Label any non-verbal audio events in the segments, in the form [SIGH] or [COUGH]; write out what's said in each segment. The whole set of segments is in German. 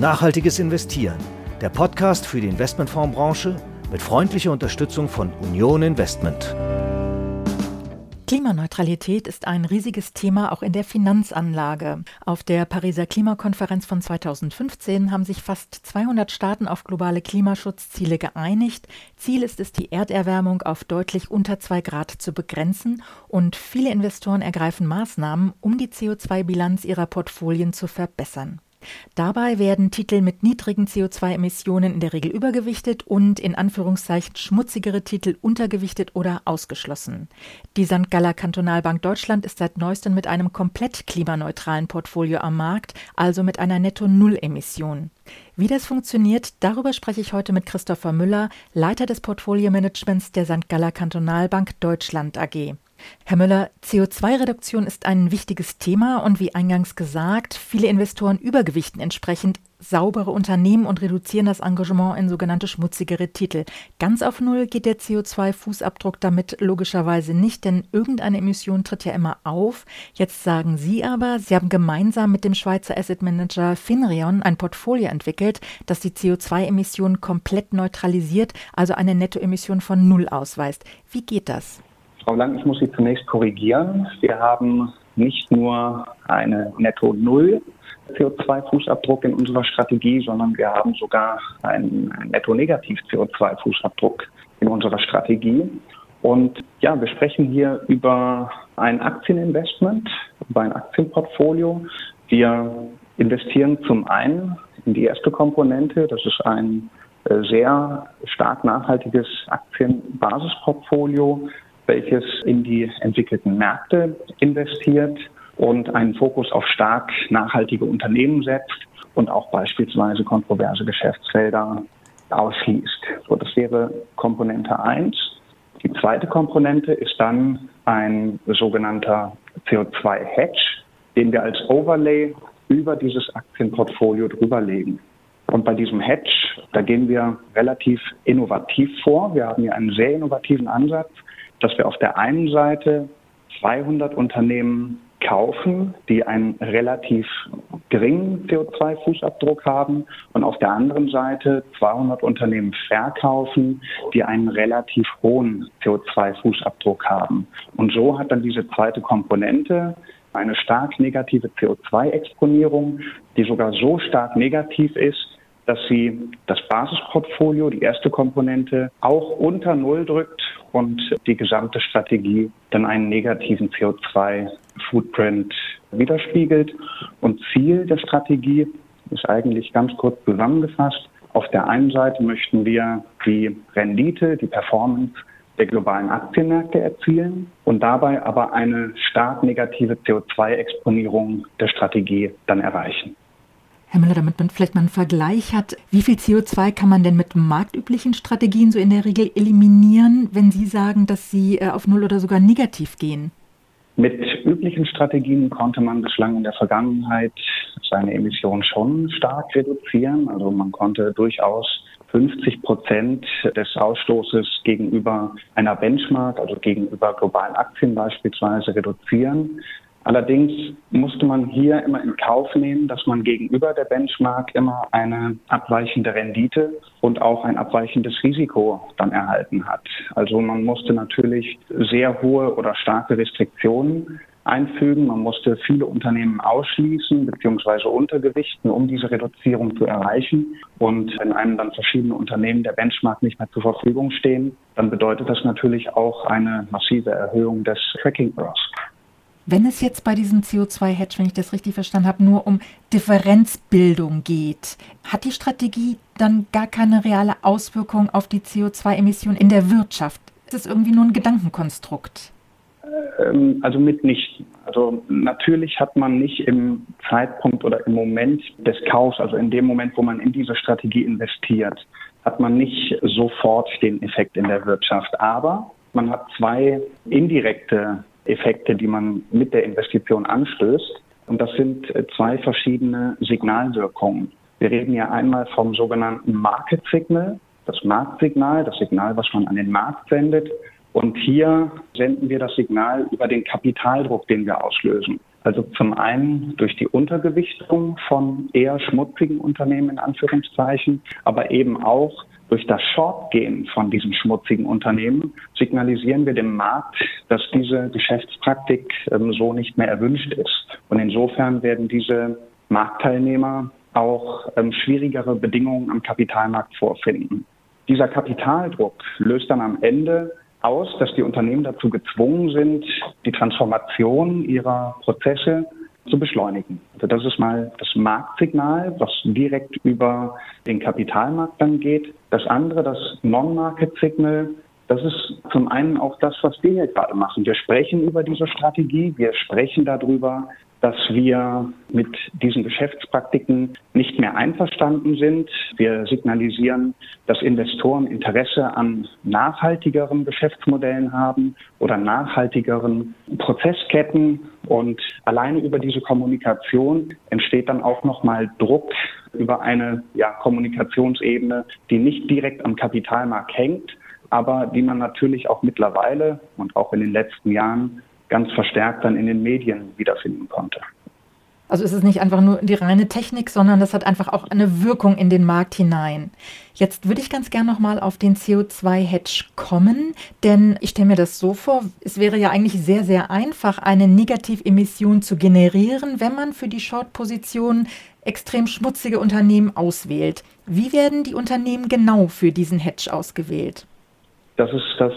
Nachhaltiges Investieren, der Podcast für die Investmentfondsbranche mit freundlicher Unterstützung von Union Investment. Klimaneutralität ist ein riesiges Thema auch in der Finanzanlage. Auf der Pariser Klimakonferenz von 2015 haben sich fast 200 Staaten auf globale Klimaschutzziele geeinigt. Ziel ist es, die Erderwärmung auf deutlich unter zwei Grad zu begrenzen und viele Investoren ergreifen Maßnahmen, um die CO2-Bilanz ihrer Portfolien zu verbessern. Dabei werden Titel mit niedrigen CO2-Emissionen in der Regel übergewichtet und in Anführungszeichen schmutzigere Titel untergewichtet oder ausgeschlossen. Die St. Galler Kantonalbank Deutschland ist seit neuestem mit einem komplett klimaneutralen Portfolio am Markt, also mit einer Netto-Null-Emission. Wie das funktioniert, darüber spreche ich heute mit Christopher Müller, Leiter des Portfolio-Managements der St. Galler Kantonalbank Deutschland AG. Herr Müller, CO2-Reduktion ist ein wichtiges Thema und wie eingangs gesagt, viele Investoren übergewichten entsprechend saubere Unternehmen und reduzieren das Engagement in sogenannte schmutzigere Titel. Ganz auf Null geht der CO2-Fußabdruck damit logischerweise nicht, denn irgendeine Emission tritt ja immer auf. Jetzt sagen Sie aber, Sie haben gemeinsam mit dem Schweizer Asset Manager Finreon ein Portfolio entwickelt, das die CO2-Emissionen komplett neutralisiert, also eine Nettoemission von Null ausweist. Wie geht das? Frau Lang, ich muss Sie zunächst korrigieren. Wir haben nicht nur eine Netto-Null CO2-Fußabdruck in unserer Strategie, sondern wir haben sogar einen Netto-Negativ-CO2-Fußabdruck in unserer Strategie. Und ja, wir sprechen hier über ein Aktieninvestment, über ein Aktienportfolio. Wir investieren zum einen in die erste Komponente, das ist ein äh, sehr stark nachhaltiges Aktienbasisportfolio welches in die entwickelten Märkte investiert und einen Fokus auf stark nachhaltige Unternehmen setzt und auch beispielsweise kontroverse Geschäftsfelder ausschließt. So, das wäre Komponente 1. Die zweite Komponente ist dann ein sogenannter CO2-Hedge, den wir als Overlay über dieses Aktienportfolio drüberlegen. Und bei diesem Hedge, da gehen wir relativ innovativ vor. Wir haben hier einen sehr innovativen Ansatz, dass wir auf der einen Seite 200 Unternehmen kaufen, die einen relativ geringen CO2-Fußabdruck haben und auf der anderen Seite 200 Unternehmen verkaufen, die einen relativ hohen CO2-Fußabdruck haben. Und so hat dann diese zweite Komponente eine stark negative CO2-Exponierung, die sogar so stark negativ ist, dass sie das Basisportfolio, die erste Komponente, auch unter Null drückt und die gesamte Strategie dann einen negativen CO2-Footprint widerspiegelt. Und Ziel der Strategie ist eigentlich ganz kurz zusammengefasst. Auf der einen Seite möchten wir die Rendite, die Performance der globalen Aktienmärkte erzielen und dabei aber eine stark negative CO2-Exponierung der Strategie dann erreichen. Herr Müller, damit man vielleicht mal einen Vergleich hat, wie viel CO2 kann man denn mit marktüblichen Strategien so in der Regel eliminieren, wenn Sie sagen, dass Sie äh, auf Null oder sogar negativ gehen? Mit üblichen Strategien konnte man bislang in der Vergangenheit seine Emissionen schon stark reduzieren. Also man konnte durchaus 50 Prozent des Ausstoßes gegenüber einer Benchmark, also gegenüber globalen Aktien beispielsweise, reduzieren. Allerdings musste man hier immer in Kauf nehmen, dass man gegenüber der Benchmark immer eine abweichende Rendite und auch ein abweichendes Risiko dann erhalten hat. Also man musste natürlich sehr hohe oder starke Restriktionen einfügen. Man musste viele Unternehmen ausschließen bzw. untergewichten, um diese Reduzierung zu erreichen. Und wenn einem dann verschiedene Unternehmen der Benchmark nicht mehr zur Verfügung stehen, dann bedeutet das natürlich auch eine massive Erhöhung des Tracking-Errors. Wenn es jetzt bei diesem CO2-Hedge, wenn ich das richtig verstanden habe, nur um Differenzbildung geht, hat die Strategie dann gar keine reale Auswirkung auf die CO2-Emissionen in der Wirtschaft? Ist das irgendwie nur ein Gedankenkonstrukt? Ähm, also mitnichten. Also natürlich hat man nicht im Zeitpunkt oder im Moment des Kaufs, also in dem Moment, wo man in diese Strategie investiert, hat man nicht sofort den Effekt in der Wirtschaft. Aber man hat zwei indirekte Effekte, die man mit der Investition anstößt. Und das sind äh, zwei verschiedene Signalwirkungen. Wir reden ja einmal vom sogenannten Market Signal, das Marktsignal, das Signal, was man an den Markt sendet. Und hier senden wir das Signal über den Kapitaldruck, den wir auslösen. Also zum einen durch die Untergewichtung von eher schmutzigen Unternehmen in Anführungszeichen, aber eben auch durch das Shortgehen von diesen schmutzigen Unternehmen signalisieren wir dem Markt, dass diese Geschäftspraktik ähm, so nicht mehr erwünscht ist. Und insofern werden diese Marktteilnehmer auch ähm, schwierigere Bedingungen am Kapitalmarkt vorfinden. Dieser Kapitaldruck löst dann am Ende aus, dass die Unternehmen dazu gezwungen sind, die Transformation ihrer Prozesse zu beschleunigen. Also das ist mal das Marktsignal, was direkt über den Kapitalmarkt dann geht. Das andere, das Non-Market-Signal, das ist zum einen auch das, was wir hier gerade machen. Wir sprechen über diese Strategie, wir sprechen darüber, dass wir mit diesen Geschäftspraktiken nicht mehr einverstanden sind. Wir signalisieren, dass Investoren Interesse an nachhaltigeren Geschäftsmodellen haben oder nachhaltigeren Prozessketten. Und alleine über diese Kommunikation entsteht dann auch nochmal Druck über eine ja, Kommunikationsebene, die nicht direkt am Kapitalmarkt hängt, aber die man natürlich auch mittlerweile und auch in den letzten Jahren ganz verstärkt dann in den Medien wiederfinden konnte. Also es ist nicht einfach nur die reine Technik, sondern das hat einfach auch eine Wirkung in den Markt hinein. Jetzt würde ich ganz gerne nochmal auf den CO2-Hedge kommen, denn ich stelle mir das so vor, es wäre ja eigentlich sehr, sehr einfach, eine Negativemission zu generieren, wenn man für die Short-Position extrem schmutzige Unternehmen auswählt. Wie werden die Unternehmen genau für diesen Hedge ausgewählt? Das ist das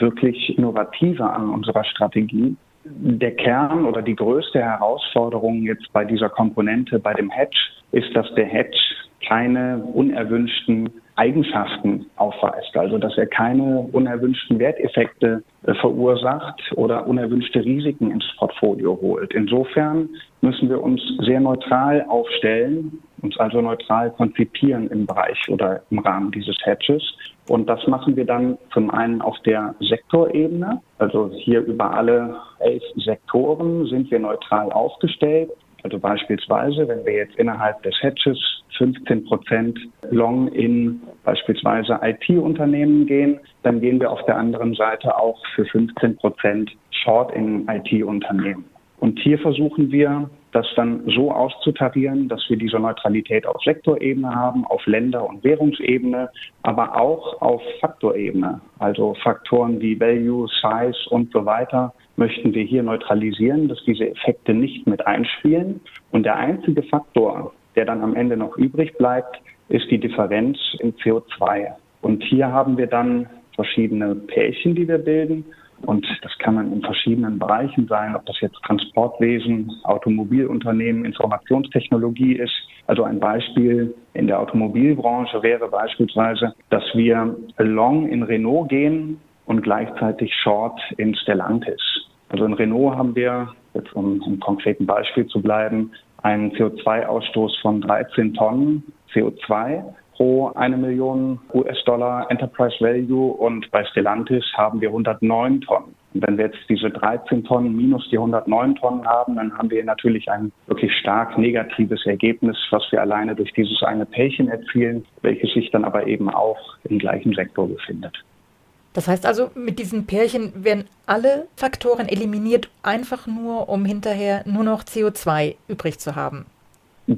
wirklich Innovative an unserer Strategie. Der Kern oder die größte Herausforderung jetzt bei dieser Komponente, bei dem Hedge, ist, dass der Hedge keine unerwünschten Eigenschaften aufweist, also dass er keine unerwünschten Werteffekte äh, verursacht oder unerwünschte Risiken ins Portfolio holt. Insofern müssen wir uns sehr neutral aufstellen, uns also neutral konzipieren im Bereich oder im Rahmen dieses Hedges. Und das machen wir dann zum einen auf der Sektorebene, also hier über alle elf Sektoren sind wir neutral aufgestellt. Also beispielsweise, wenn wir jetzt innerhalb des Hedges 15 Prozent Long in beispielsweise IT-Unternehmen gehen, dann gehen wir auf der anderen Seite auch für 15 Prozent Short in IT-Unternehmen. Und hier versuchen wir, das dann so auszutarieren, dass wir diese Neutralität auf Sektorebene haben, auf Länder- und Währungsebene, aber auch auf Faktorebene. Also Faktoren wie Value, Size und so weiter möchten wir hier neutralisieren, dass diese Effekte nicht mit einspielen. Und der einzige Faktor, der dann am Ende noch übrig bleibt, ist die Differenz in CO2. Und hier haben wir dann verschiedene Pärchen, die wir bilden. Und das kann man in verschiedenen Bereichen sein, ob das jetzt Transportwesen, Automobilunternehmen, Informationstechnologie ist. Also ein Beispiel in der Automobilbranche wäre beispielsweise, dass wir long in Renault gehen und gleichzeitig short in Stellantis. Also in Renault haben wir, jetzt um im konkreten Beispiel zu bleiben, einen CO2-Ausstoß von 13 Tonnen CO2 pro eine Million US-Dollar Enterprise Value und bei Stellantis haben wir 109 Tonnen. Und wenn wir jetzt diese 13 Tonnen minus die 109 Tonnen haben, dann haben wir natürlich ein wirklich stark negatives Ergebnis, was wir alleine durch dieses eine Pärchen erzielen, welches sich dann aber eben auch im gleichen Sektor befindet. Das heißt also, mit diesen Pärchen werden alle Faktoren eliminiert, einfach nur, um hinterher nur noch CO2 übrig zu haben.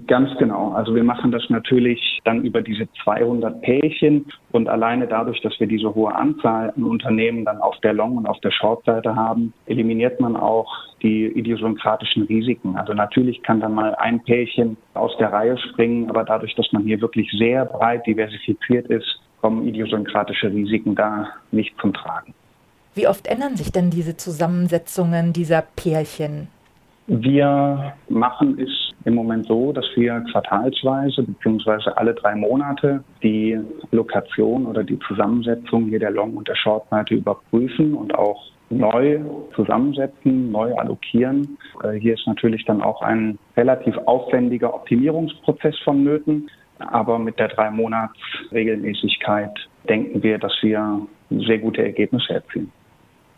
Ganz genau. Also wir machen das natürlich dann über diese 200 Pärchen und alleine dadurch, dass wir diese hohe Anzahl an Unternehmen dann auf der Long- und auf der Short-Seite haben, eliminiert man auch die idiosynkratischen Risiken. Also natürlich kann dann mal ein Pärchen aus der Reihe springen, aber dadurch, dass man hier wirklich sehr breit diversifiziert ist, kommen idiosynkratische Risiken da nicht zum Tragen. Wie oft ändern sich denn diese Zusammensetzungen dieser Pärchen? Wir machen es im Moment so, dass wir quartalsweise bzw. alle drei Monate die Lokation oder die Zusammensetzung hier der Long- und der Short-Seite überprüfen und auch neu zusammensetzen, neu allokieren. Äh, hier ist natürlich dann auch ein relativ aufwendiger Optimierungsprozess vonnöten. Aber mit der drei Monats Regelmäßigkeit denken wir, dass wir sehr gute Ergebnisse erzielen.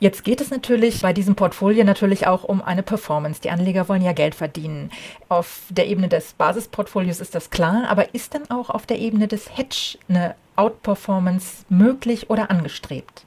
Jetzt geht es natürlich bei diesem Portfolio natürlich auch um eine Performance. Die Anleger wollen ja Geld verdienen. Auf der Ebene des Basisportfolios ist das klar, aber ist dann auch auf der Ebene des Hedge eine Outperformance möglich oder angestrebt?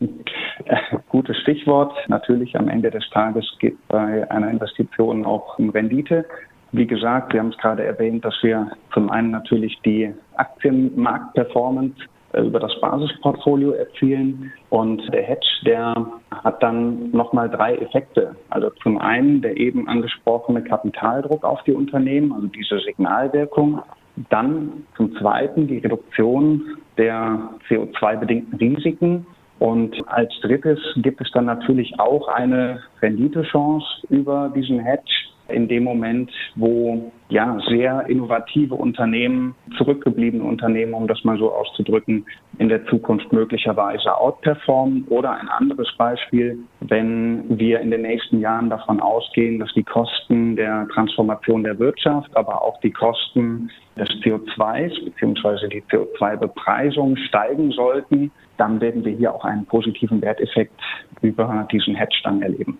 [LAUGHS] Gutes Stichwort. Natürlich am Ende des Tages geht bei einer Investition auch um Rendite. Wie gesagt, wir haben es gerade erwähnt, dass wir zum einen natürlich die Aktienmarktperformance über das Basisportfolio erzielen. Und der Hedge, der hat dann nochmal drei Effekte. Also zum einen der eben angesprochene Kapitaldruck auf die Unternehmen, also diese Signalwirkung. Dann zum zweiten die Reduktion der CO2-bedingten Risiken. Und als drittes gibt es dann natürlich auch eine Renditechance über diesen Hedge in dem Moment, wo ja sehr innovative Unternehmen, zurückgebliebene Unternehmen, um das mal so auszudrücken, in der Zukunft möglicherweise outperformen. Oder ein anderes Beispiel, wenn wir in den nächsten Jahren davon ausgehen, dass die Kosten der Transformation der Wirtschaft, aber auch die Kosten des CO2s bzw. die CO2-Bepreisung steigen sollten, dann werden wir hier auch einen positiven Werteffekt über diesen Hedge dann erleben.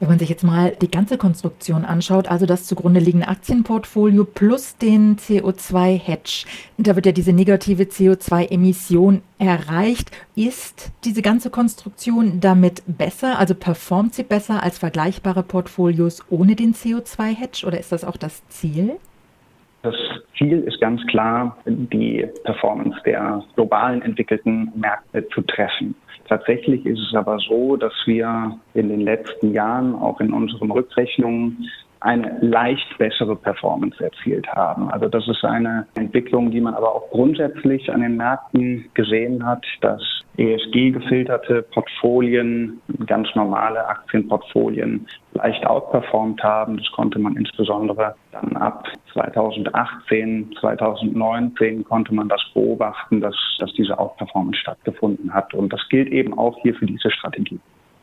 Wenn man sich jetzt mal die ganze Konstruktion anschaut, also das zugrunde liegende Aktienportfolio plus den CO2-Hedge, da wird ja diese negative CO2-Emission erreicht. Ist diese ganze Konstruktion damit besser, also performt sie besser als vergleichbare Portfolios ohne den CO2-Hedge oder ist das auch das Ziel? Das Ziel ist ganz klar, die Performance der globalen entwickelten Märkte zu treffen. Tatsächlich ist es aber so, dass wir in den letzten Jahren auch in unseren Rückrechnungen eine leicht bessere Performance erzielt haben. Also das ist eine Entwicklung, die man aber auch grundsätzlich an den Märkten gesehen hat, dass ESG-gefilterte Portfolien, ganz normale Aktienportfolien leicht outperformt haben. Das konnte man insbesondere dann ab 2018, 2019 konnte man das beobachten, dass, dass diese Outperformance stattgefunden hat. Und das gilt eben auch hier für diese Strategie.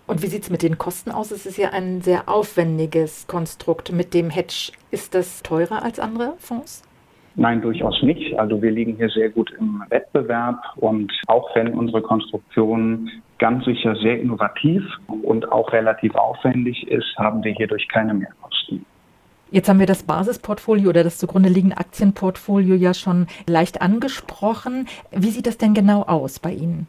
Und wie sieht es mit den Kosten aus? Es ist ja ein sehr aufwendiges Konstrukt mit dem Hedge. Ist das teurer als andere Fonds? Nein, durchaus nicht. Also wir liegen hier sehr gut im Wettbewerb und auch wenn unsere Konstruktion ganz sicher sehr innovativ und auch relativ aufwendig ist, haben wir hierdurch keine Mehrkosten. Jetzt haben wir das Basisportfolio oder das zugrunde liegende Aktienportfolio ja schon leicht angesprochen. Wie sieht das denn genau aus bei Ihnen?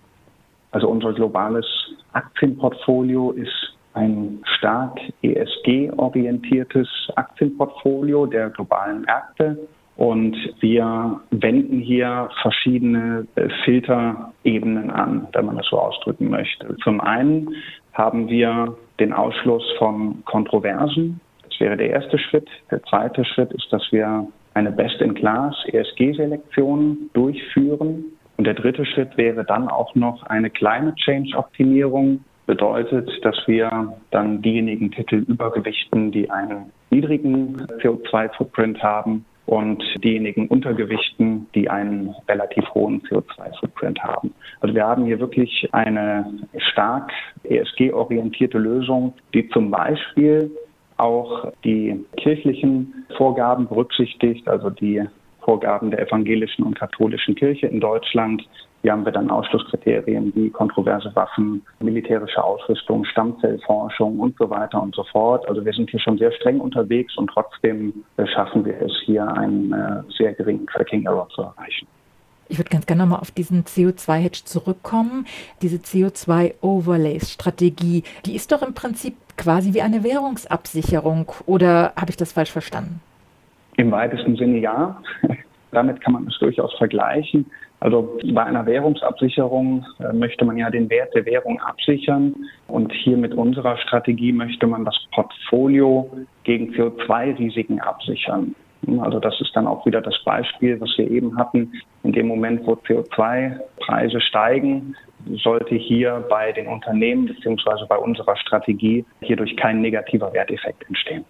Also unser globales Aktienportfolio ist ein stark ESG-orientiertes Aktienportfolio der globalen Märkte. Und wir wenden hier verschiedene äh, Filterebenen an, wenn man das so ausdrücken möchte. Zum einen haben wir den Ausschluss von Kontroversen. Das wäre der erste Schritt. Der zweite Schritt ist, dass wir eine Best-in-Class ESG-Selektion durchführen. Und der dritte Schritt wäre dann auch noch eine Climate Change-Optimierung. Bedeutet, dass wir dann diejenigen Titel übergewichten, die einen niedrigen CO2-Footprint haben und diejenigen untergewichten, die einen relativ hohen CO2-Footprint haben. Also wir haben hier wirklich eine stark ESG-orientierte Lösung, die zum Beispiel auch die kirchlichen Vorgaben berücksichtigt, also die Vorgaben der evangelischen und katholischen Kirche in Deutschland. Hier haben wir dann Ausschlusskriterien wie kontroverse Waffen, militärische Ausrüstung, Stammzellforschung und so weiter und so fort. Also wir sind hier schon sehr streng unterwegs und trotzdem schaffen wir es hier einen äh, sehr geringen Tracking Error zu erreichen. Ich würde ganz gerne nochmal auf diesen CO2-Hedge zurückkommen. Diese CO2-Overlays-Strategie, die ist doch im Prinzip quasi wie eine Währungsabsicherung. Oder habe ich das falsch verstanden? Im weitesten Sinne ja. [LAUGHS] Damit kann man es durchaus vergleichen. Also bei einer Währungsabsicherung äh, möchte man ja den Wert der Währung absichern. Und hier mit unserer Strategie möchte man das Portfolio gegen CO2-Risiken absichern. Also das ist dann auch wieder das Beispiel, was wir eben hatten. In dem Moment, wo CO2-Preise steigen, sollte hier bei den Unternehmen bzw. bei unserer Strategie hierdurch kein negativer Werteffekt entstehen.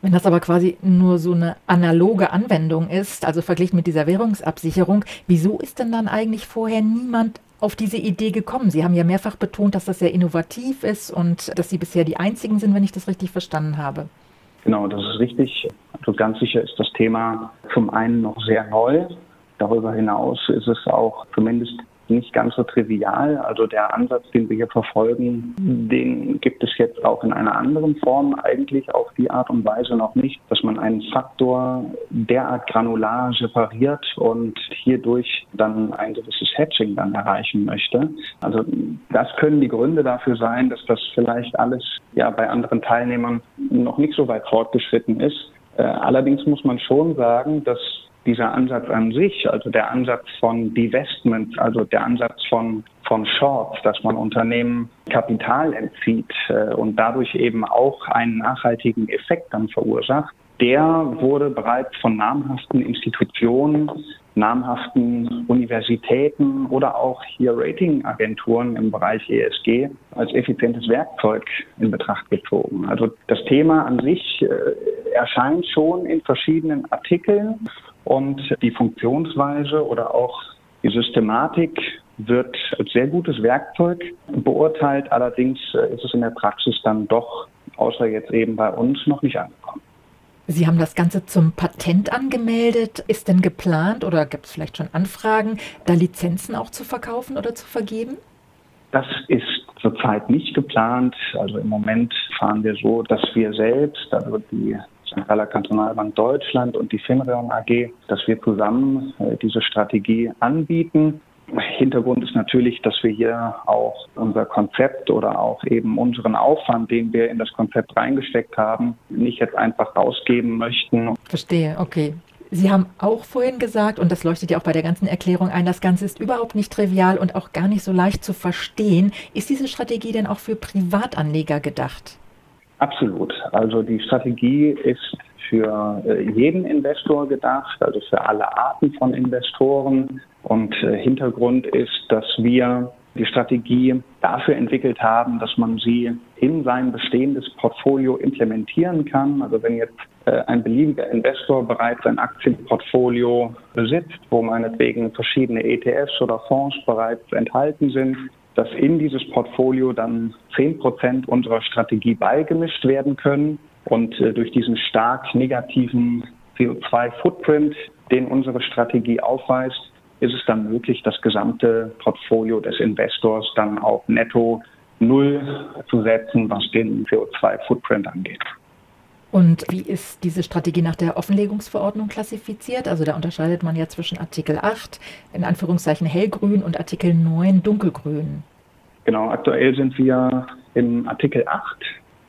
Wenn das aber quasi nur so eine analoge Anwendung ist, also verglichen mit dieser Währungsabsicherung, wieso ist denn dann eigentlich vorher niemand auf diese Idee gekommen? Sie haben ja mehrfach betont, dass das sehr innovativ ist und dass Sie bisher die Einzigen sind, wenn ich das richtig verstanden habe. Genau, das ist richtig. Also ganz sicher ist das Thema zum einen noch sehr neu. Darüber hinaus ist es auch zumindest nicht ganz so trivial. Also der Ansatz, den wir hier verfolgen, den gibt es jetzt auch in einer anderen Form eigentlich auf die Art und Weise noch nicht, dass man einen Faktor derart granular separiert und hierdurch dann ein gewisses Hatching dann erreichen möchte. Also das können die Gründe dafür sein, dass das vielleicht alles ja bei anderen Teilnehmern noch nicht so weit fortgeschritten ist. Äh, allerdings muss man schon sagen, dass dieser Ansatz an sich, also der Ansatz von Divestment, also der Ansatz von, von Shorts, dass man Unternehmen Kapital entzieht äh, und dadurch eben auch einen nachhaltigen Effekt dann verursacht, der wurde bereits von namhaften Institutionen, namhaften Universitäten oder auch hier Ratingagenturen im Bereich ESG als effizientes Werkzeug in Betracht gezogen. Also das Thema an sich äh, erscheint schon in verschiedenen Artikeln und die Funktionsweise oder auch die Systematik wird als sehr gutes Werkzeug beurteilt. Allerdings äh, ist es in der Praxis dann doch, außer jetzt eben bei uns, noch nicht angekommen. Sie haben das Ganze zum Patent angemeldet. Ist denn geplant oder gibt es vielleicht schon Anfragen, da Lizenzen auch zu verkaufen oder zu vergeben? Das ist zurzeit nicht geplant. Also im Moment fahren wir so, dass wir selbst, also die Zentraler Kantonalbank Deutschland und die Finreon AG, dass wir zusammen äh, diese Strategie anbieten. Hintergrund ist natürlich, dass wir hier auch unser Konzept oder auch eben unseren Aufwand, den wir in das Konzept reingesteckt haben, nicht jetzt einfach rausgeben möchten. Verstehe, okay. Sie haben auch vorhin gesagt, und das leuchtet ja auch bei der ganzen Erklärung ein, das Ganze ist überhaupt nicht trivial und auch gar nicht so leicht zu verstehen. Ist diese Strategie denn auch für Privatanleger gedacht? Absolut. Also die Strategie ist für äh, jeden Investor gedacht, also für alle Arten von Investoren. Und äh, Hintergrund ist, dass wir die Strategie dafür entwickelt haben, dass man sie in sein bestehendes Portfolio implementieren kann. Also wenn jetzt äh, ein beliebiger Investor bereits ein Aktienportfolio besitzt, wo meinetwegen verschiedene ETFs oder Fonds bereits enthalten sind, dass in dieses Portfolio dann 10 Prozent unserer Strategie beigemischt werden können. Und äh, durch diesen stark negativen CO2-Footprint, den unsere Strategie aufweist, ist es dann möglich, das gesamte Portfolio des Investors dann auf netto Null zu setzen, was den CO2-Footprint angeht. Und wie ist diese Strategie nach der Offenlegungsverordnung klassifiziert? Also da unterscheidet man ja zwischen Artikel 8, in Anführungszeichen hellgrün, und Artikel 9, dunkelgrün. Genau, aktuell sind wir im Artikel 8.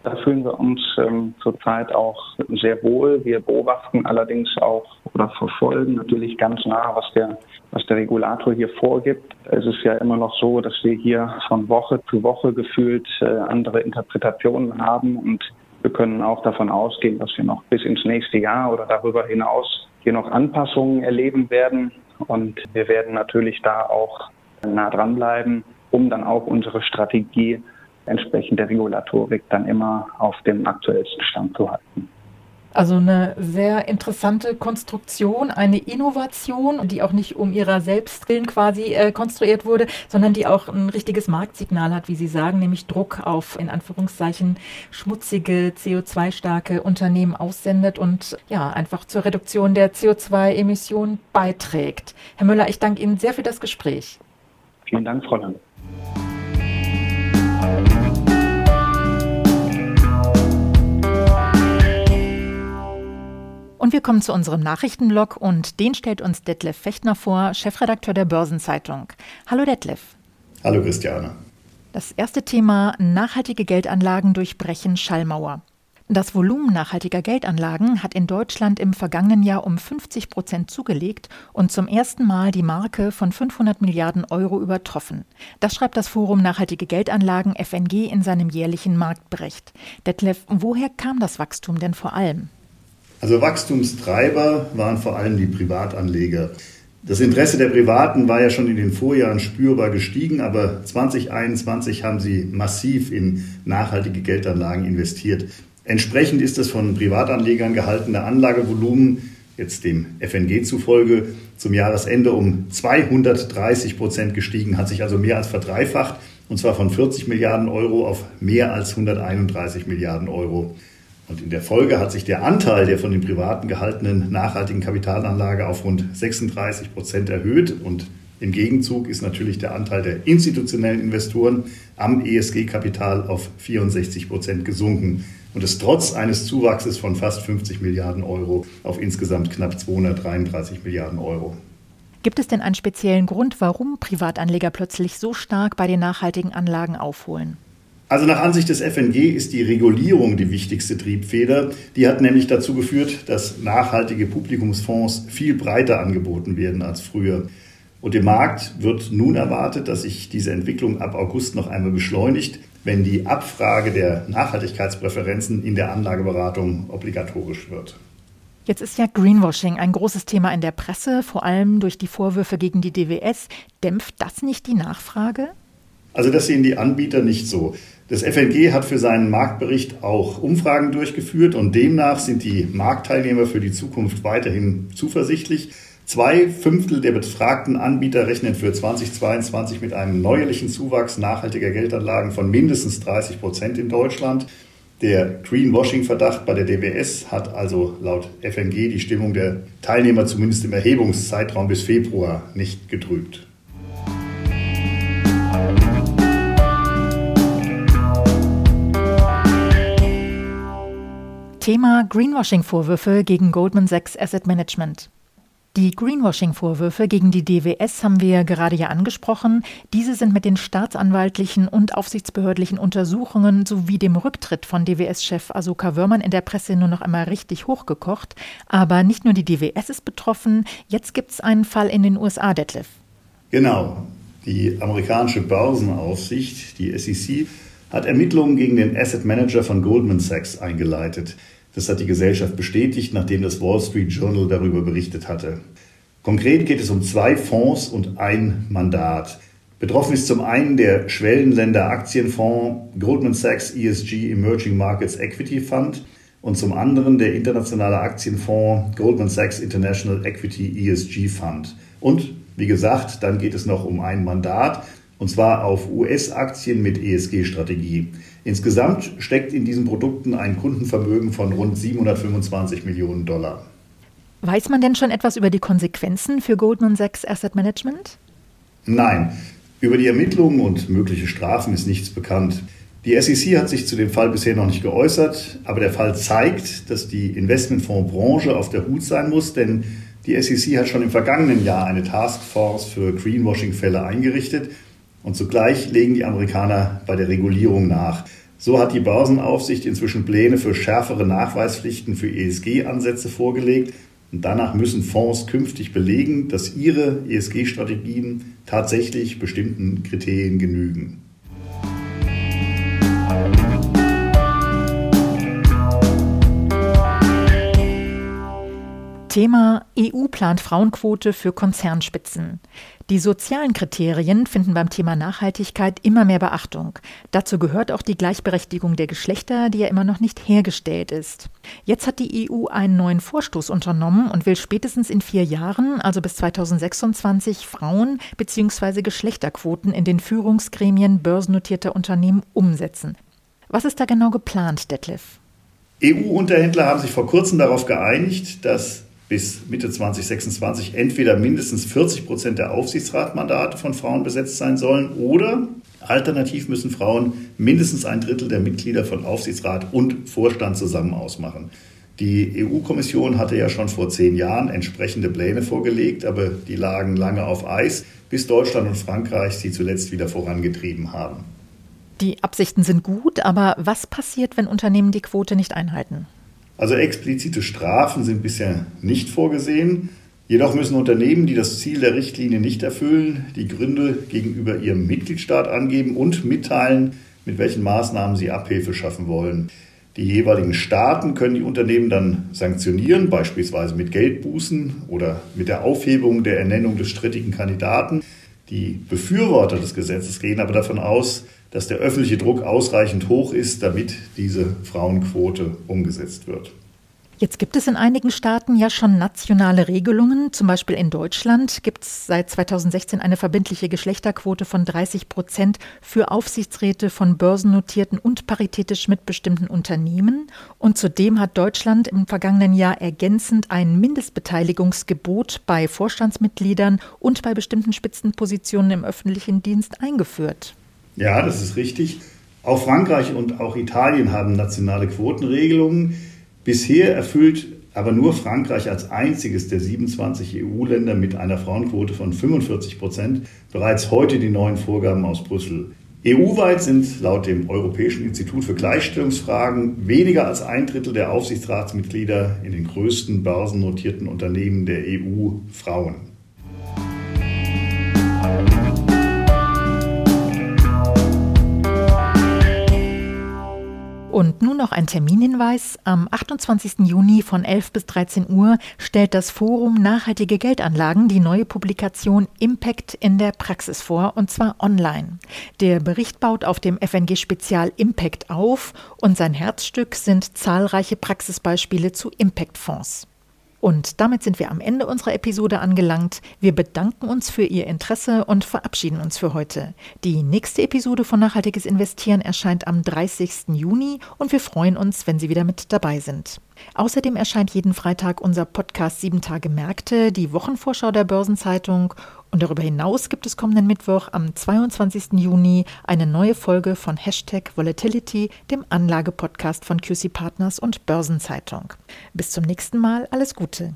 Da fühlen wir uns ähm, zurzeit auch sehr wohl. Wir beobachten allerdings auch oder verfolgen natürlich ganz nah, was der, was der Regulator hier vorgibt. Es ist ja immer noch so, dass wir hier von Woche zu Woche gefühlt äh, andere Interpretationen haben und wir können auch davon ausgehen, dass wir noch bis ins nächste Jahr oder darüber hinaus hier noch Anpassungen erleben werden. Und wir werden natürlich da auch nah dranbleiben, um dann auch unsere Strategie entsprechend der Regulatorik dann immer auf dem aktuellsten Stand zu halten. Also eine sehr interessante Konstruktion, eine Innovation, die auch nicht um ihrer selbst willen quasi äh, konstruiert wurde, sondern die auch ein richtiges Marktsignal hat, wie Sie sagen, nämlich Druck auf in Anführungszeichen schmutzige, CO2-starke Unternehmen aussendet und ja, einfach zur Reduktion der CO2-Emissionen beiträgt. Herr Müller, ich danke Ihnen sehr für das Gespräch. Vielen Dank, Frau Lang. Und wir kommen zu unserem Nachrichtenblog und den stellt uns Detlef Fechtner vor, Chefredakteur der Börsenzeitung. Hallo Detlef. Hallo Christiane. Das erste Thema nachhaltige Geldanlagen durchbrechen Schallmauer. Das Volumen nachhaltiger Geldanlagen hat in Deutschland im vergangenen Jahr um 50 Prozent zugelegt und zum ersten Mal die Marke von 500 Milliarden Euro übertroffen. Das schreibt das Forum Nachhaltige Geldanlagen FNG in seinem jährlichen Marktbericht. Detlef, woher kam das Wachstum denn vor allem? Also Wachstumstreiber waren vor allem die Privatanleger. Das Interesse der Privaten war ja schon in den Vorjahren spürbar gestiegen, aber 2021 haben sie massiv in nachhaltige Geldanlagen investiert. Entsprechend ist das von Privatanlegern gehaltene Anlagevolumen jetzt dem FNG zufolge zum Jahresende um 230 Prozent gestiegen, hat sich also mehr als verdreifacht und zwar von 40 Milliarden Euro auf mehr als 131 Milliarden Euro. Und in der Folge hat sich der Anteil der von den Privaten gehaltenen nachhaltigen Kapitalanlage auf rund 36 Prozent erhöht. Und Im Gegenzug ist natürlich der Anteil der institutionellen Investoren am ESG-Kapital auf 64 Prozent gesunken und ist trotz eines Zuwachses von fast 50 Milliarden Euro auf insgesamt knapp 233 Milliarden Euro. Gibt es denn einen speziellen Grund, warum Privatanleger plötzlich so stark bei den nachhaltigen Anlagen aufholen? Also nach Ansicht des FNG ist die Regulierung die wichtigste Triebfeder. Die hat nämlich dazu geführt, dass nachhaltige Publikumsfonds viel breiter angeboten werden als früher. Und im Markt wird nun erwartet, dass sich diese Entwicklung ab August noch einmal beschleunigt, wenn die Abfrage der Nachhaltigkeitspräferenzen in der Anlageberatung obligatorisch wird. Jetzt ist ja Greenwashing ein großes Thema in der Presse, vor allem durch die Vorwürfe gegen die DWS. Dämpft das nicht die Nachfrage? Also das sehen die Anbieter nicht so. Das FNG hat für seinen Marktbericht auch Umfragen durchgeführt und demnach sind die Marktteilnehmer für die Zukunft weiterhin zuversichtlich. Zwei Fünftel der befragten Anbieter rechnen für 2022 mit einem neuerlichen Zuwachs nachhaltiger Geldanlagen von mindestens 30 Prozent in Deutschland. Der Greenwashing-Verdacht bei der DWS hat also laut FNG die Stimmung der Teilnehmer zumindest im Erhebungszeitraum bis Februar nicht getrübt. Thema Greenwashing-Vorwürfe gegen Goldman Sachs Asset Management. Die Greenwashing-Vorwürfe gegen die DWS haben wir gerade ja angesprochen. Diese sind mit den staatsanwaltlichen und aufsichtsbehördlichen Untersuchungen sowie dem Rücktritt von DWS-Chef Asoka Wörmann in der Presse nur noch einmal richtig hochgekocht. Aber nicht nur die DWS ist betroffen, jetzt gibt es einen Fall in den USA, Detlef. Genau. Die amerikanische Börsenaufsicht, die SEC, hat Ermittlungen gegen den Asset Manager von Goldman Sachs eingeleitet. Das hat die Gesellschaft bestätigt, nachdem das Wall Street Journal darüber berichtet hatte. Konkret geht es um zwei Fonds und ein Mandat. Betroffen ist zum einen der Schwellenländer Aktienfonds Goldman Sachs ESG Emerging Markets Equity Fund und zum anderen der internationale Aktienfonds Goldman Sachs International Equity ESG Fund. Und wie gesagt, dann geht es noch um ein Mandat, und zwar auf US-Aktien mit ESG-Strategie. Insgesamt steckt in diesen Produkten ein Kundenvermögen von rund 725 Millionen Dollar. Weiß man denn schon etwas über die Konsequenzen für Goldman Sachs Asset Management? Nein, über die Ermittlungen und mögliche Strafen ist nichts bekannt. Die SEC hat sich zu dem Fall bisher noch nicht geäußert, aber der Fall zeigt, dass die Investmentfondsbranche auf der Hut sein muss, denn die SEC hat schon im vergangenen Jahr eine Taskforce für Greenwashing-Fälle eingerichtet und zugleich legen die Amerikaner bei der Regulierung nach. So hat die Börsenaufsicht inzwischen Pläne für schärfere Nachweispflichten für ESG-Ansätze vorgelegt. Und danach müssen Fonds künftig belegen, dass ihre ESG-Strategien tatsächlich bestimmten Kriterien genügen. Thema EU plant Frauenquote für Konzernspitzen. Die sozialen Kriterien finden beim Thema Nachhaltigkeit immer mehr Beachtung. Dazu gehört auch die Gleichberechtigung der Geschlechter, die ja immer noch nicht hergestellt ist. Jetzt hat die EU einen neuen Vorstoß unternommen und will spätestens in vier Jahren, also bis 2026, Frauen bzw. Geschlechterquoten in den Führungsgremien börsennotierter Unternehmen umsetzen. Was ist da genau geplant, Detlef? EU-Unterhändler haben sich vor kurzem darauf geeinigt, dass bis Mitte 2026 entweder mindestens 40 Prozent der Aufsichtsratmandate von Frauen besetzt sein sollen oder alternativ müssen Frauen mindestens ein Drittel der Mitglieder von Aufsichtsrat und Vorstand zusammen ausmachen. Die EU-Kommission hatte ja schon vor zehn Jahren entsprechende Pläne vorgelegt, aber die lagen lange auf Eis, bis Deutschland und Frankreich sie zuletzt wieder vorangetrieben haben. Die Absichten sind gut, aber was passiert, wenn Unternehmen die Quote nicht einhalten? Also explizite Strafen sind bisher nicht vorgesehen. Jedoch müssen Unternehmen, die das Ziel der Richtlinie nicht erfüllen, die Gründe gegenüber ihrem Mitgliedstaat angeben und mitteilen, mit welchen Maßnahmen sie Abhilfe schaffen wollen. Die jeweiligen Staaten können die Unternehmen dann sanktionieren, beispielsweise mit Geldbußen oder mit der Aufhebung der Ernennung des strittigen Kandidaten. Die Befürworter des Gesetzes gehen aber davon aus, dass der öffentliche Druck ausreichend hoch ist, damit diese Frauenquote umgesetzt wird. Jetzt gibt es in einigen Staaten ja schon nationale Regelungen. Zum Beispiel in Deutschland gibt es seit 2016 eine verbindliche Geschlechterquote von 30 Prozent für Aufsichtsräte von börsennotierten und paritätisch mitbestimmten Unternehmen. Und zudem hat Deutschland im vergangenen Jahr ergänzend ein Mindestbeteiligungsgebot bei Vorstandsmitgliedern und bei bestimmten Spitzenpositionen im öffentlichen Dienst eingeführt. Ja, das ist richtig. Auch Frankreich und auch Italien haben nationale Quotenregelungen. Bisher erfüllt aber nur Frankreich als einziges der 27 EU-Länder mit einer Frauenquote von 45 Prozent bereits heute die neuen Vorgaben aus Brüssel. EU-weit sind laut dem Europäischen Institut für Gleichstellungsfragen weniger als ein Drittel der Aufsichtsratsmitglieder in den größten börsennotierten Unternehmen der EU Frauen. Und nun noch ein Terminhinweis. Am 28. Juni von 11 bis 13 Uhr stellt das Forum Nachhaltige Geldanlagen die neue Publikation Impact in der Praxis vor, und zwar online. Der Bericht baut auf dem FNG Spezial Impact auf und sein Herzstück sind zahlreiche Praxisbeispiele zu Impact-Fonds. Und damit sind wir am Ende unserer Episode angelangt. Wir bedanken uns für Ihr Interesse und verabschieden uns für heute. Die nächste Episode von Nachhaltiges Investieren erscheint am 30. Juni und wir freuen uns, wenn Sie wieder mit dabei sind. Außerdem erscheint jeden Freitag unser Podcast Sieben Tage Märkte, die Wochenvorschau der Börsenzeitung und darüber hinaus gibt es kommenden Mittwoch am 22. Juni eine neue Folge von Hashtag Volatility, dem Anlagepodcast von QC Partners und Börsenzeitung. Bis zum nächsten Mal, alles Gute.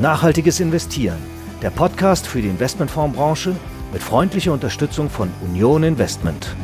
Nachhaltiges Investieren, der Podcast für die Investmentfondsbranche mit freundlicher Unterstützung von Union Investment.